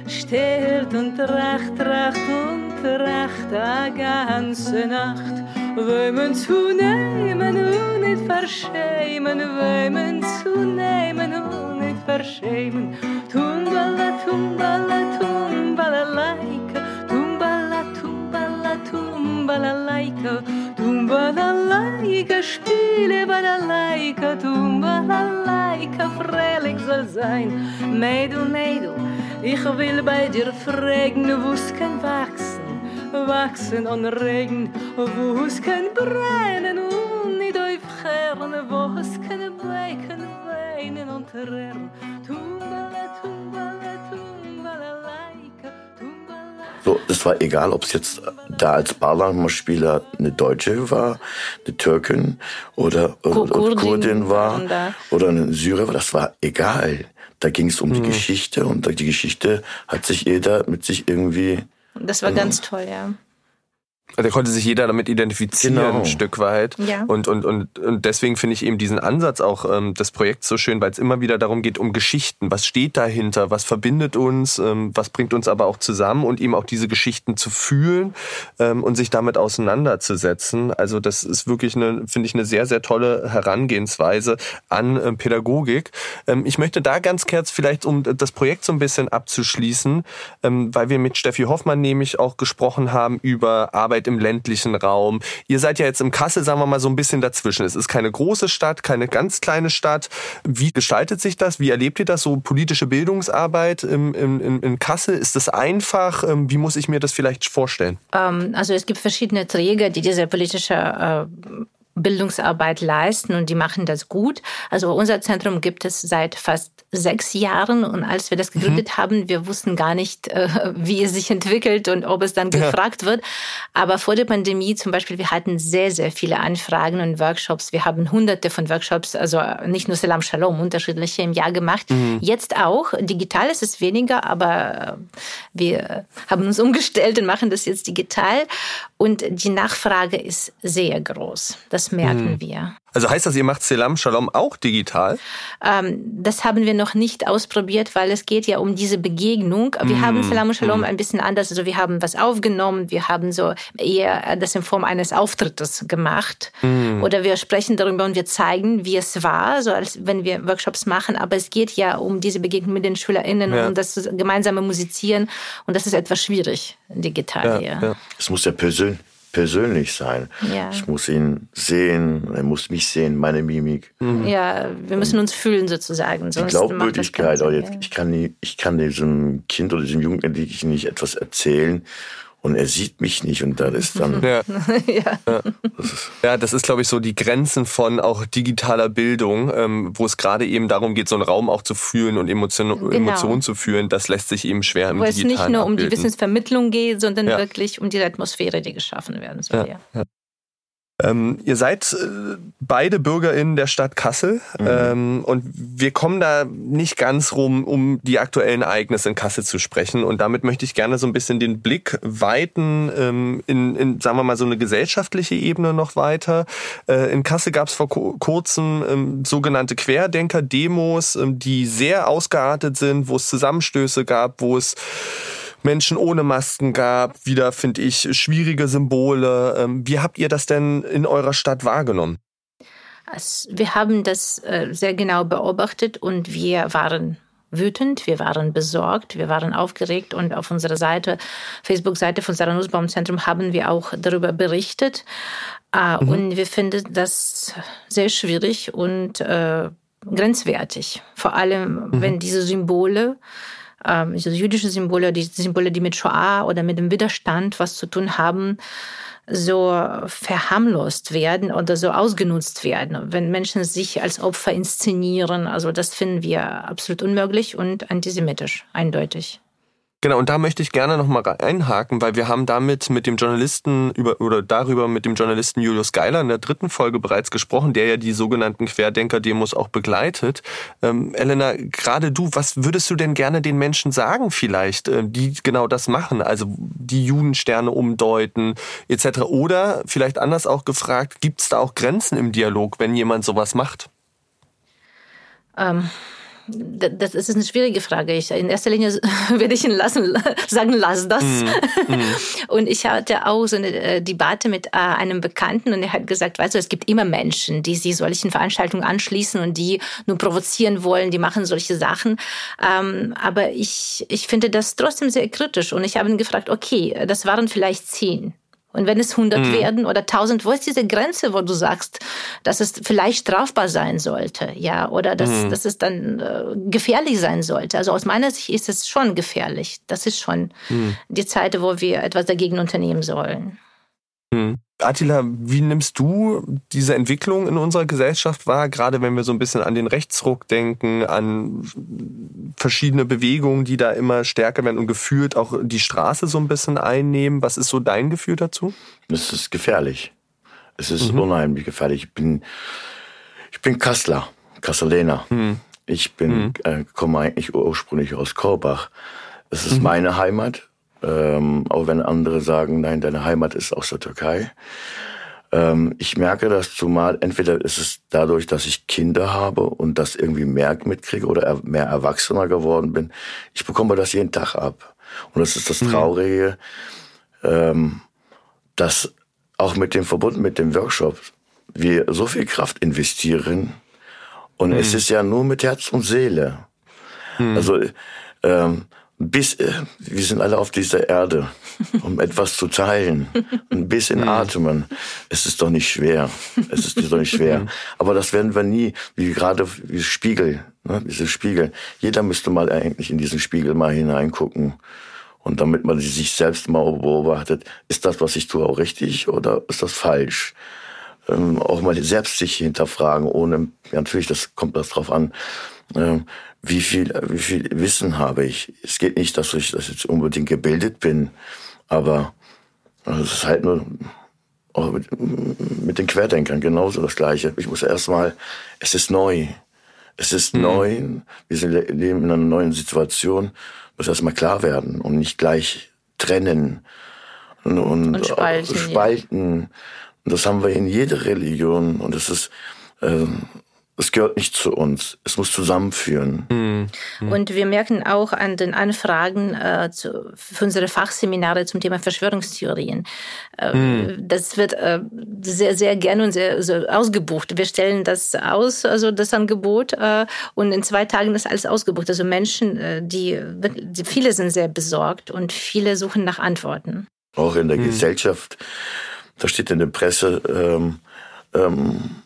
steht und tracht, tracht und tracht a ganze Nacht. Wömen zu nehmen und nicht verschämen, wömen zu nehmen und nicht verschämen. Tumbala, tumbala, tumbala, laika, tumbala, tumbala, tumbala, laika, tumbala, laika, spiele, balalaika, tumbala, laika, freilich soll sein. Mädel, Mädel, ich will bei dir fragen, wo's kann wachsen, wachsen an Regen, wo's kann brennen und nicht aufhören, wo's kann brechen, weinen und tumbala. So, es war egal, ob es jetzt da als Barlammer-Spieler eine Deutsche war, eine Türkin oder, oder Kurdin war oder eine Syrer, das war egal. Da ging es um mhm. die Geschichte und die Geschichte hat sich jeder mit sich irgendwie. Das war ganz toll, ja. Da konnte sich jeder damit identifizieren, genau. ein Stück weit. Ja. Und, und, und, und deswegen finde ich eben diesen Ansatz auch ähm, des Projekts so schön, weil es immer wieder darum geht, um Geschichten. Was steht dahinter? Was verbindet uns? Ähm, was bringt uns aber auch zusammen? Und eben auch diese Geschichten zu fühlen ähm, und sich damit auseinanderzusetzen. Also das ist wirklich eine, finde ich, eine sehr, sehr tolle Herangehensweise an äh, Pädagogik. Ähm, ich möchte da ganz kurz vielleicht, um das Projekt so ein bisschen abzuschließen, ähm, weil wir mit Steffi Hoffmann nämlich auch gesprochen haben über Arbeit im ländlichen Raum. Ihr seid ja jetzt im Kassel, sagen wir mal, so ein bisschen dazwischen. Es ist keine große Stadt, keine ganz kleine Stadt. Wie gestaltet sich das? Wie erlebt ihr das? So politische Bildungsarbeit im, im, in Kassel, ist das einfach? Ähm, wie muss ich mir das vielleicht vorstellen? Ähm, also es gibt verschiedene Träger, die diese politische äh, Bildungsarbeit leisten und die machen das gut. Also unser Zentrum gibt es seit fast sechs Jahren und als wir das gegründet mhm. haben, wir wussten gar nicht, äh, wie es sich entwickelt und ob es dann gefragt ja. wird. Aber vor der Pandemie zum Beispiel, wir hatten sehr, sehr viele Anfragen und Workshops. Wir haben hunderte von Workshops, also nicht nur Salam Shalom, unterschiedliche im Jahr gemacht. Mhm. Jetzt auch. Digital ist es weniger, aber wir haben uns umgestellt und machen das jetzt digital. Und die Nachfrage ist sehr groß. Das das merken mhm. wir. Also heißt das, ihr macht Selam Shalom auch digital? Ähm, das haben wir noch nicht ausprobiert, weil es geht ja um diese Begegnung. Wir mm. haben Selam Shalom mm. ein bisschen anders. Also wir haben was aufgenommen, wir haben so eher das in Form eines Auftrittes gemacht. Mm. Oder wir sprechen darüber und wir zeigen, wie es war, so als wenn wir Workshops machen. Aber es geht ja um diese Begegnung mit den SchülerInnen ja. und das gemeinsame Musizieren. Und das ist etwas schwierig digital. Ja, ja. Es muss ja persönlich persönlich sein. Ja. Ich muss ihn sehen, er muss mich sehen, meine Mimik. Mhm. Ja, wir müssen uns fühlen sozusagen. Die Glaubwürdigkeit, jetzt, ich, kann nie, ich kann diesem Kind oder diesem Jugendlichen nicht etwas erzählen und er sieht mich nicht und das ist dann. Ja, ja. ja. Das, ist, ja das ist, glaube ich, so die Grenzen von auch digitaler Bildung, ähm, wo es gerade eben darum geht, so einen Raum auch zu fühlen und Emotion, genau. Emotionen zu fühlen. Das lässt sich eben schwer im wo Digitalen Wo es nicht nur abbilden. um die Wissensvermittlung geht, sondern ja. wirklich um die Atmosphäre, die geschaffen werden soll. Ja. Ähm, ihr seid äh, beide BürgerInnen der Stadt Kassel mhm. ähm, und wir kommen da nicht ganz rum, um die aktuellen Ereignisse in Kassel zu sprechen. Und damit möchte ich gerne so ein bisschen den Blick weiten ähm, in, in, sagen wir mal, so eine gesellschaftliche Ebene noch weiter. Äh, in Kassel gab es vor kurzem ähm, sogenannte Querdenker-Demos, ähm, die sehr ausgeartet sind, wo es Zusammenstöße gab, wo es Menschen ohne Masken gab, wieder, finde ich, schwierige Symbole. Ähm, wie habt ihr das denn in eurer Stadt wahrgenommen? Wir haben das äh, sehr genau beobachtet und wir waren wütend, wir waren besorgt, wir waren aufgeregt und auf unserer Seite, Facebook-Seite von Sarah Nussbaum Zentrum haben wir auch darüber berichtet. Äh, mhm. Und wir finden das sehr schwierig und äh, grenzwertig. Vor allem, mhm. wenn diese Symbole ähm, also jüdische Symbole, die Symbole, die mit Shoah oder mit dem Widerstand was zu tun haben, so verharmlost werden oder so ausgenutzt werden, wenn Menschen sich als Opfer inszenieren. Also das finden wir absolut unmöglich und antisemitisch, eindeutig. Genau, und da möchte ich gerne nochmal einhaken, weil wir haben damit mit dem Journalisten über oder darüber mit dem Journalisten Julius Geiler in der dritten Folge bereits gesprochen, der ja die sogenannten Querdenker-Demos auch begleitet. Ähm, Elena, gerade du, was würdest du denn gerne den Menschen sagen vielleicht, äh, die genau das machen, also die Judensterne umdeuten etc. Oder vielleicht anders auch gefragt, gibt es da auch Grenzen im Dialog, wenn jemand sowas macht? Ähm das ist eine schwierige Frage. Ich, in erster Linie werde ich ihn lassen, sagen, lass das. Mm, mm. Und ich hatte auch so eine äh, Debatte mit äh, einem Bekannten und er hat gesagt, weißt du, es gibt immer Menschen, die sich solchen Veranstaltungen anschließen und die nur provozieren wollen, die machen solche Sachen. Ähm, aber ich, ich finde das trotzdem sehr kritisch und ich habe ihn gefragt, okay, das waren vielleicht zehn. Und wenn es 100 mhm. werden oder 1000, wo ist diese Grenze, wo du sagst, dass es vielleicht strafbar sein sollte, ja, oder dass, mhm. dass es dann äh, gefährlich sein sollte? Also aus meiner Sicht ist es schon gefährlich. Das ist schon mhm. die Zeit, wo wir etwas dagegen unternehmen sollen. Mhm. Attila, wie nimmst du diese Entwicklung in unserer Gesellschaft wahr, gerade wenn wir so ein bisschen an den Rechtsruck denken, an verschiedene Bewegungen, die da immer stärker werden und gefühlt auch die Straße so ein bisschen einnehmen? Was ist so dein Gefühl dazu? Es ist gefährlich. Es ist mhm. unheimlich gefährlich. Ich bin, ich bin Kassler, Kasselener. Mhm. Ich bin, mhm. äh, komme eigentlich ursprünglich aus Korbach. Es ist mhm. meine Heimat. Ähm, auch wenn andere sagen, nein, deine Heimat ist aus der Türkei. Ähm, ich merke das zumal, entweder ist es dadurch, dass ich Kinder habe und das irgendwie mehr mitkriege oder mehr Erwachsener geworden bin. Ich bekomme das jeden Tag ab. Und das ist das mhm. Traurige, mhm. ähm, dass auch mit dem verbunden mit dem Workshop wir so viel Kraft investieren und mhm. es ist ja nur mit Herz und Seele. Mhm. Also ähm, bis äh, wir sind alle auf dieser Erde, um etwas zu teilen, ein bisschen mhm. atmen. Es ist doch nicht schwer. Es ist doch nicht schwer. Aber das werden wir nie, wie gerade wie Spiegel, ne, diese Spiegel. Jeder müsste mal eigentlich in diesen Spiegel mal hineingucken. Und damit man sich selbst mal beobachtet, ist das, was ich tue, auch richtig oder ist das falsch? Ähm, auch mal selbst sich hinterfragen, ohne, ja, natürlich, das kommt das drauf an. Ähm, wie viel, wie viel Wissen habe ich. Es geht nicht, dass ich dass jetzt unbedingt gebildet bin, aber es ist halt nur auch mit, mit den Querdenkern genauso das Gleiche. Ich muss erstmal, es ist neu. Es ist mhm. neu. Wir leben in einer neuen Situation. Muss erstmal klar werden und nicht gleich trennen und, und, und spalten. spalten. Und das haben wir in jeder Religion und es ist, äh, es gehört nicht zu uns. Es muss zusammenführen. Mhm. Und wir merken auch an den Anfragen äh, zu, für unsere Fachseminare zum Thema Verschwörungstheorien. Äh, mhm. Das wird äh, sehr, sehr gerne und sehr, sehr ausgebucht. Wir stellen das aus, also das Angebot, äh, und in zwei Tagen ist alles ausgebucht. Also Menschen, äh, die, die, viele sind sehr besorgt und viele suchen nach Antworten. Auch in der mhm. Gesellschaft, da steht in der Presse, ähm, ähm,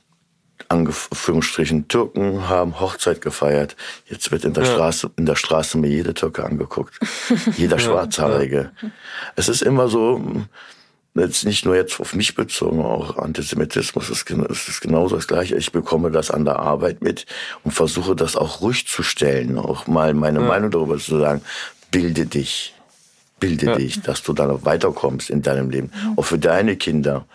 Anführungsstrichen Türken haben Hochzeit gefeiert. Jetzt wird in der ja. Straße, in der Straße mir jede Türke angeguckt. Jeder Schwarzhaarige. Ja. Es ist immer so, jetzt nicht nur jetzt auf mich bezogen, auch Antisemitismus ist, ist genauso das Gleiche. Ich bekomme das an der Arbeit mit und versuche das auch ruhig zu stellen, auch mal meine ja. Meinung darüber zu sagen. Bilde dich. Bilde dich, dass du dann auch weiterkommst in deinem Leben. Auch für deine Kinder.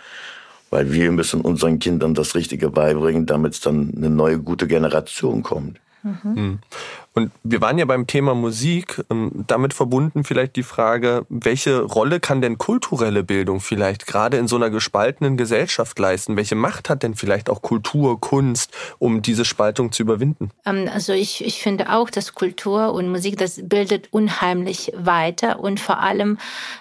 Weil wir müssen unseren Kindern das Richtige beibringen, damit es dann eine neue gute Generation kommt. Mhm. Und wir waren ja beim Thema Musik, ähm, damit verbunden vielleicht die Frage, welche Rolle kann denn kulturelle Bildung vielleicht gerade in so einer gespaltenen Gesellschaft leisten? Welche Macht hat denn vielleicht auch Kultur, Kunst, um diese Spaltung zu überwinden? Ähm, also ich, ich finde auch, dass Kultur und Musik, das bildet unheimlich weiter und vor allem,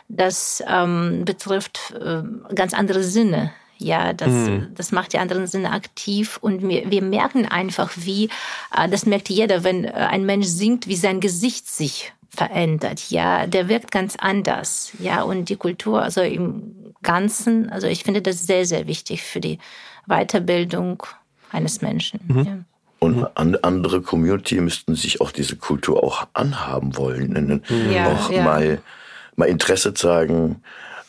das ähm, betrifft äh, ganz andere Sinne ja, das, mhm. das macht die anderen Sinne aktiv und wir, wir merken einfach, wie, äh, das merkt jeder, wenn äh, ein Mensch singt, wie sein Gesicht sich verändert. Ja, der wirkt ganz anders. Ja, und die Kultur, also im Ganzen, also ich finde das sehr, sehr wichtig für die Weiterbildung eines Menschen. Mhm. Ja. Und andere Community müssten sich auch diese Kultur auch anhaben wollen. Ja, auch ja. Mal, mal Interesse zeigen.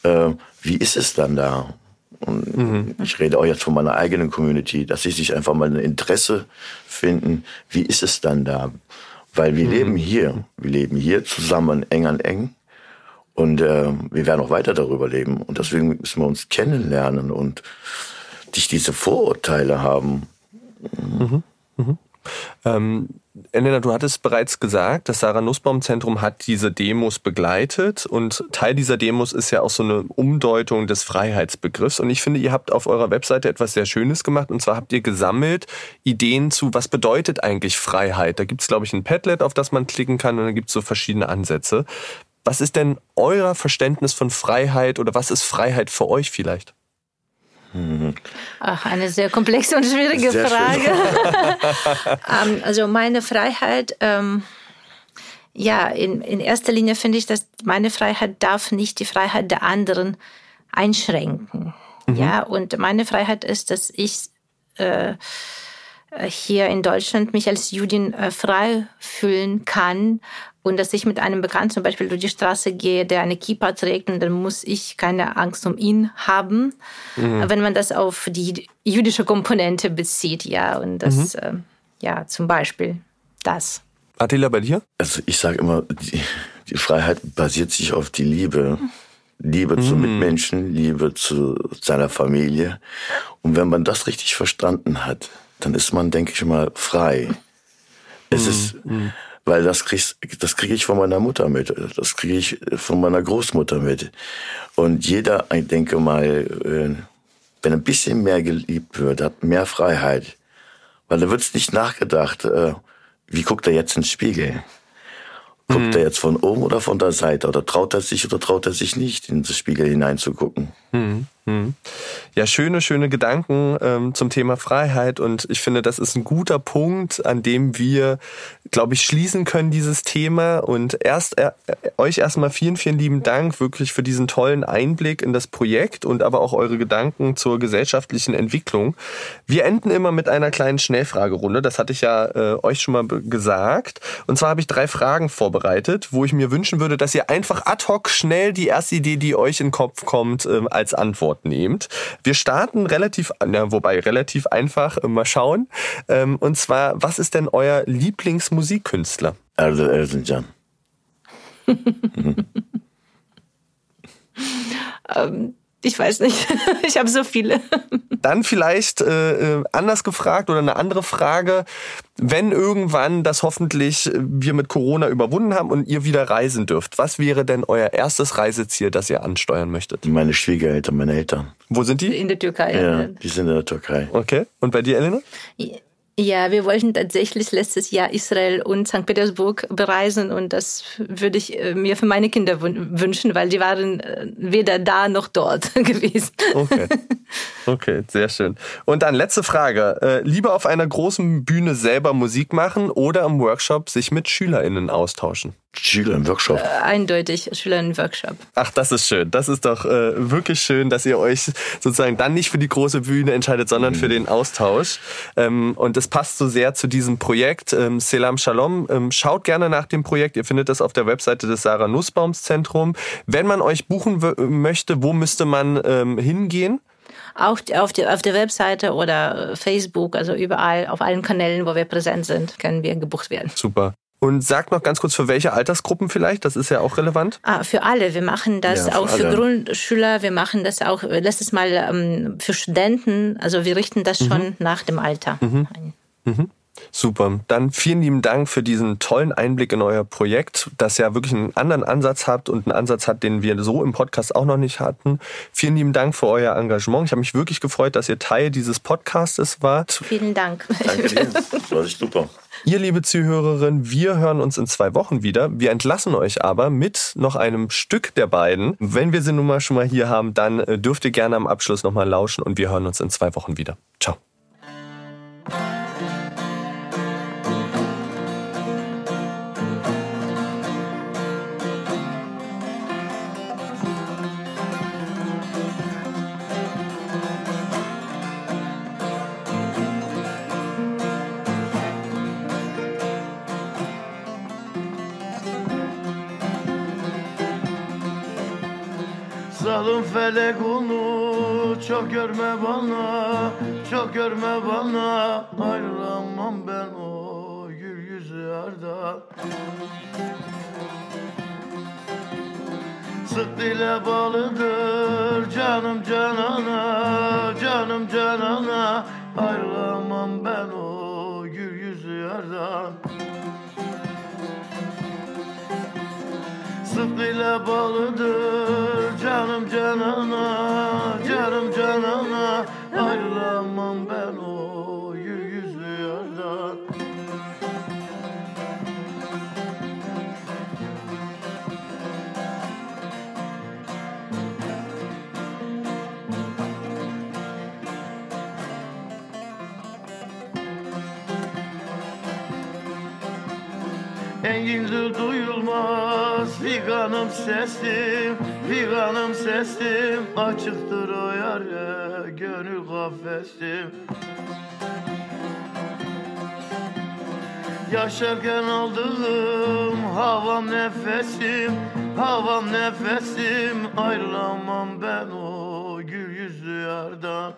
Äh, wie ist es dann da? Und mhm. ich rede auch jetzt von meiner eigenen Community, dass sie sich einfach mal ein Interesse finden. Wie ist es dann da? Weil wir mhm. leben hier. Wir leben hier zusammen eng an eng. Und äh, wir werden auch weiter darüber leben. Und deswegen müssen wir uns kennenlernen und nicht diese Vorurteile haben. Mhm. Mhm. Ähm, Elena, du hattest bereits gesagt, das Sarah Nussbaum Zentrum hat diese Demos begleitet und Teil dieser Demos ist ja auch so eine Umdeutung des Freiheitsbegriffs und ich finde, ihr habt auf eurer Webseite etwas sehr Schönes gemacht und zwar habt ihr gesammelt Ideen zu, was bedeutet eigentlich Freiheit. Da gibt es, glaube ich, ein Padlet, auf das man klicken kann und da gibt es so verschiedene Ansätze. Was ist denn euer Verständnis von Freiheit oder was ist Freiheit für euch vielleicht? Ach, eine sehr komplexe und schwierige sehr Frage. ähm, also meine Freiheit, ähm, ja, in, in erster Linie finde ich, dass meine Freiheit darf nicht die Freiheit der anderen einschränken. Mhm. Ja, und meine Freiheit ist, dass ich äh, hier in Deutschland mich als Judin äh, frei fühlen kann und dass ich mit einem Bekannten zum Beispiel durch die Straße gehe, der eine Kippa trägt, und dann muss ich keine Angst um ihn haben, mhm. wenn man das auf die jüdische Komponente bezieht, ja, und das, mhm. äh, ja, zum Beispiel das. Attila, bei dir? Also ich sage immer, die, die, Freiheit basiert sich auf die Liebe. Liebe mhm. zu Mitmenschen, Liebe zu seiner Familie. Und wenn man das richtig verstanden hat, dann ist man, denke ich mal, frei. Es mhm. ist, mhm. Weil das kriegst, das kriege ich von meiner Mutter mit, das kriege ich von meiner Großmutter mit. Und jeder, ich denke mal, äh, wenn ein bisschen mehr geliebt wird, hat mehr Freiheit. Weil da wird es nicht nachgedacht, äh, wie guckt er jetzt ins Spiegel? Guckt mhm. er jetzt von oben oder von der Seite? Oder traut er sich oder traut er sich nicht, in das Spiegel hineinzugucken? Mhm. Mhm. Ja, schöne, schöne Gedanken ähm, zum Thema Freiheit. Und ich finde, das ist ein guter Punkt, an dem wir, glaube ich, schließen können, dieses Thema. Und erst äh, euch erstmal vielen, vielen lieben Dank wirklich für diesen tollen Einblick in das Projekt und aber auch eure Gedanken zur gesellschaftlichen Entwicklung. Wir enden immer mit einer kleinen Schnellfragerunde. Das hatte ich ja äh, euch schon mal gesagt. Und zwar habe ich drei Fragen vorbereitet, wo ich mir wünschen würde, dass ihr einfach ad hoc schnell die erste Idee, die euch in den Kopf kommt, äh, als Antwort nehmt. Wir starten relativ, ja, wobei relativ einfach, äh, mal schauen. Ähm, und zwar, was ist denn euer Lieblingsmusikkünstler? Also Elton John. ähm, Ich weiß nicht. Ich habe so viele. Dann vielleicht äh, äh, anders gefragt oder eine andere Frage. Wenn irgendwann das hoffentlich wir mit Corona überwunden haben und ihr wieder reisen dürft, was wäre denn euer erstes Reiseziel, das ihr ansteuern möchtet? Meine Schwiegereltern, meine Eltern. Wo sind die? In der Türkei. Ja, die sind in der Türkei. Okay. Und bei dir, Elena? Ja, wir wollten tatsächlich letztes Jahr Israel und St. Petersburg bereisen und das würde ich äh, mir für meine Kinder wünschen, weil die waren äh, weder da noch dort gewesen. Okay. Okay, sehr schön. Und dann letzte Frage. Äh, lieber auf einer großen Bühne selber Musik machen oder im Workshop sich mit SchülerInnen austauschen? Schüler im Workshop. Äh, eindeutig Schüler im Workshop. Ach, das ist schön. Das ist doch äh, wirklich schön, dass ihr euch sozusagen dann nicht für die große Bühne entscheidet, sondern mhm. für den Austausch. Ähm, und das passt so sehr zu diesem Projekt. Ähm, Selam Shalom. Ähm, schaut gerne nach dem Projekt. Ihr findet das auf der Webseite des Sarah Nussbaums Zentrum. Wenn man euch buchen möchte, wo müsste man ähm, hingehen? auch auf, die, auf der Webseite oder Facebook, also überall, auf allen Kanälen, wo wir präsent sind, können wir gebucht werden. Super. Und sag noch ganz kurz, für welche Altersgruppen vielleicht? Das ist ja auch relevant. Ah, für alle. Wir machen das ja, für auch für alle. Grundschüler. Wir machen das auch letztes Mal ähm, für Studenten. Also wir richten das schon mhm. nach dem Alter mhm. ein. Mhm. Super. Dann vielen lieben Dank für diesen tollen Einblick in euer Projekt, das ja wirklich einen anderen Ansatz habt und einen Ansatz hat, den wir so im Podcast auch noch nicht hatten. Vielen lieben Dank für euer Engagement. Ich habe mich wirklich gefreut, dass ihr Teil dieses Podcastes wart. Vielen Dank. Danke dir. Das war super. Ihr, liebe Zuhörerinnen, wir hören uns in zwei Wochen wieder. Wir entlassen euch aber mit noch einem Stück der beiden. Wenn wir sie nun mal schon mal hier haben, dann äh, dürft ihr gerne am Abschluss nochmal lauschen und wir hören uns in zwei Wochen wieder. Ciao. Felek onu çok görme bana Çok görme bana. Ayrılamam ben o gül yüzü yarda Sık dile bağlıdır canım canana Canım canana. Ayrılamam ben o gül yüzü yardan Sıdkıyla bağlıdır canım canana Canım canana ayrılamam ben o yüzlü yardan Enginli duyulmaz figanım sesim Figanım sesim. Açıktır o yare Gönül kafesim. Yaşarken aldığım havam nefesim Havam nefesim. Ayrılamam ben o gül yüzlü yardan.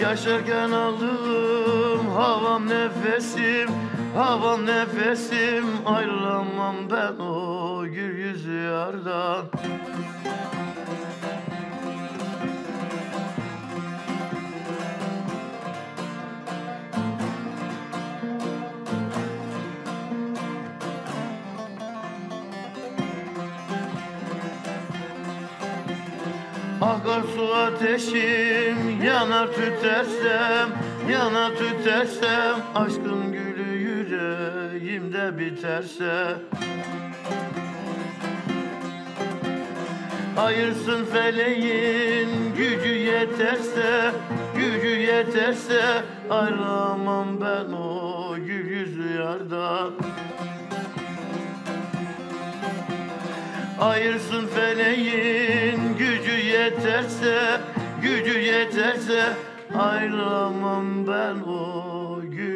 Yaşarken aldığım havam nefesim Havam nefesim ayrılamam ben o gül yüzü yardan Akar su ateşim yanar tütersem Yanar tütersem aşkın gülü yüreğimde biterse Ayırsın feleğin gücü yeterse Gücü yeterse ayrılamam ben o gül yüzlü yardan Ayırsın feleğin gücü yeterse Gücü yeterse ayrılamam ben o gün